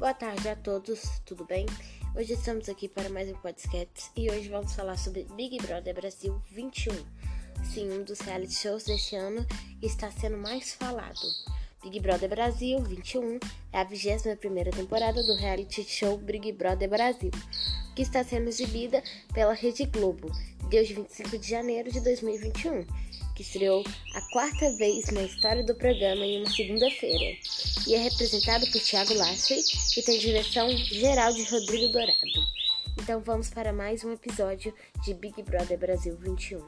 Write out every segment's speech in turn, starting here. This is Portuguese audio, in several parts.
Boa tarde a todos, tudo bem? Hoje estamos aqui para mais um podcast e hoje vamos falar sobre Big Brother Brasil 21. Sim, um dos reality shows deste ano está sendo mais falado. Big Brother Brasil 21 é a 21 temporada do reality show Big Brother Brasil, que está sendo exibida pela Rede Globo desde 25 de janeiro de 2021 que estreou a quarta vez na história do programa em uma segunda-feira, e é representado por Thiago Lassi e tem direção geral de Rodrigo Dourado. Então vamos para mais um episódio de Big Brother Brasil 21.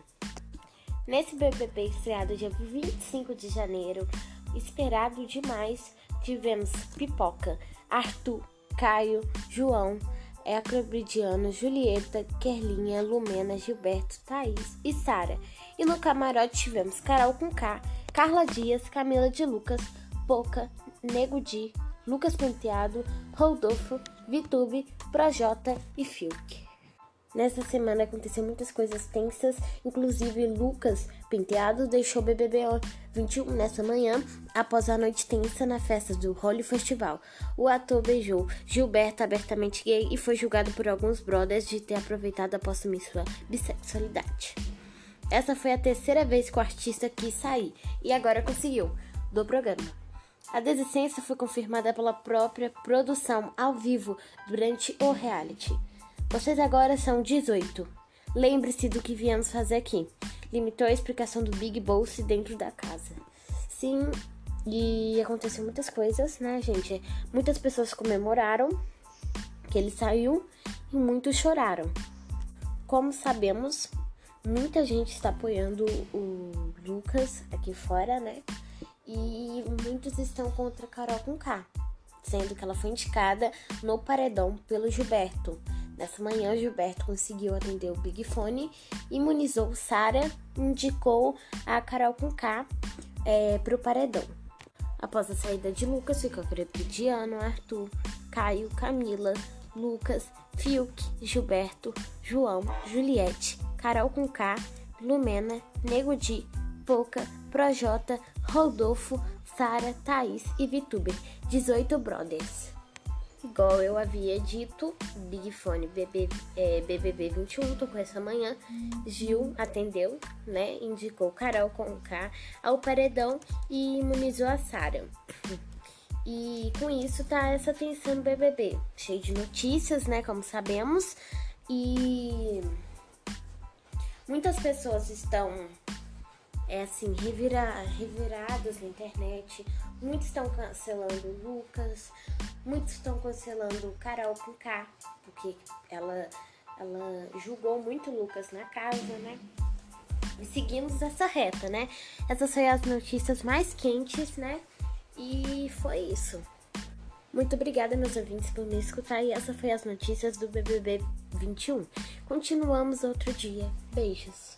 Nesse BBB estreado dia 25 de janeiro, esperado demais, tivemos Pipoca, Arthur, Caio, João, Ecrobridiano, Julieta, Kerlinha, Lumena, Gilberto, Thaís e Sara. E no camarote tivemos Carol com K, Carla Dias, Camila de Lucas, Poca, Nego Di, Lucas Penteado, Rodolfo, Vitube, Projota e Fiuk. Nessa semana aconteceu muitas coisas tensas, inclusive Lucas Penteado deixou o BBB 21 nessa manhã após a noite tensa na festa do Holly Festival. O ator beijou Gilberto abertamente gay e foi julgado por alguns brothers de ter aproveitado após assumir sua bissexualidade. Essa foi a terceira vez que o artista quis sair e agora conseguiu do programa. A desistência foi confirmada pela própria produção ao vivo durante o reality. Vocês agora são 18. Lembre-se do que viemos fazer aqui. Limitou a explicação do Big Boss dentro da casa. Sim, e aconteceu muitas coisas, né, gente? Muitas pessoas comemoraram que ele saiu e muitos choraram. Como sabemos, Muita gente está apoiando o Lucas aqui fora, né? E muitos estão contra Carol com K, sendo que ela foi indicada no paredão pelo Gilberto. Nessa manhã, Gilberto conseguiu atender o Big Fone, imunizou Sara, indicou a Carol com K é, para o paredão. Após a saída de Lucas, ficou Crepidiano, Arthur, Caio, Camila, Lucas, Fiuk, Gilberto, João, Juliette, Carol com K, Lumena, Nego Di, Poca, Projota, Rodolfo, Sara, Thaís e Vituber, 18 brothers. Igual eu havia dito, Big Fone BB, é, BBB 21 tocou essa manhã. Gil atendeu, né? Indicou Carol com K ao paredão e imunizou a Sara. E com isso tá essa tensão no BBB, cheio de notícias, né? Como sabemos. E Muitas pessoas estão é assim, revira, na internet. Muitos estão cancelando o Lucas, muitos estão cancelando Carol K, porque ela, ela julgou muito o Lucas na casa, né? E seguimos essa reta, né? Essas foram as notícias mais quentes, né? E foi isso. Muito obrigada, meus ouvintes, por me escutar. E essa foi as notícias do BBB 21. Continuamos outro dia. Beijos.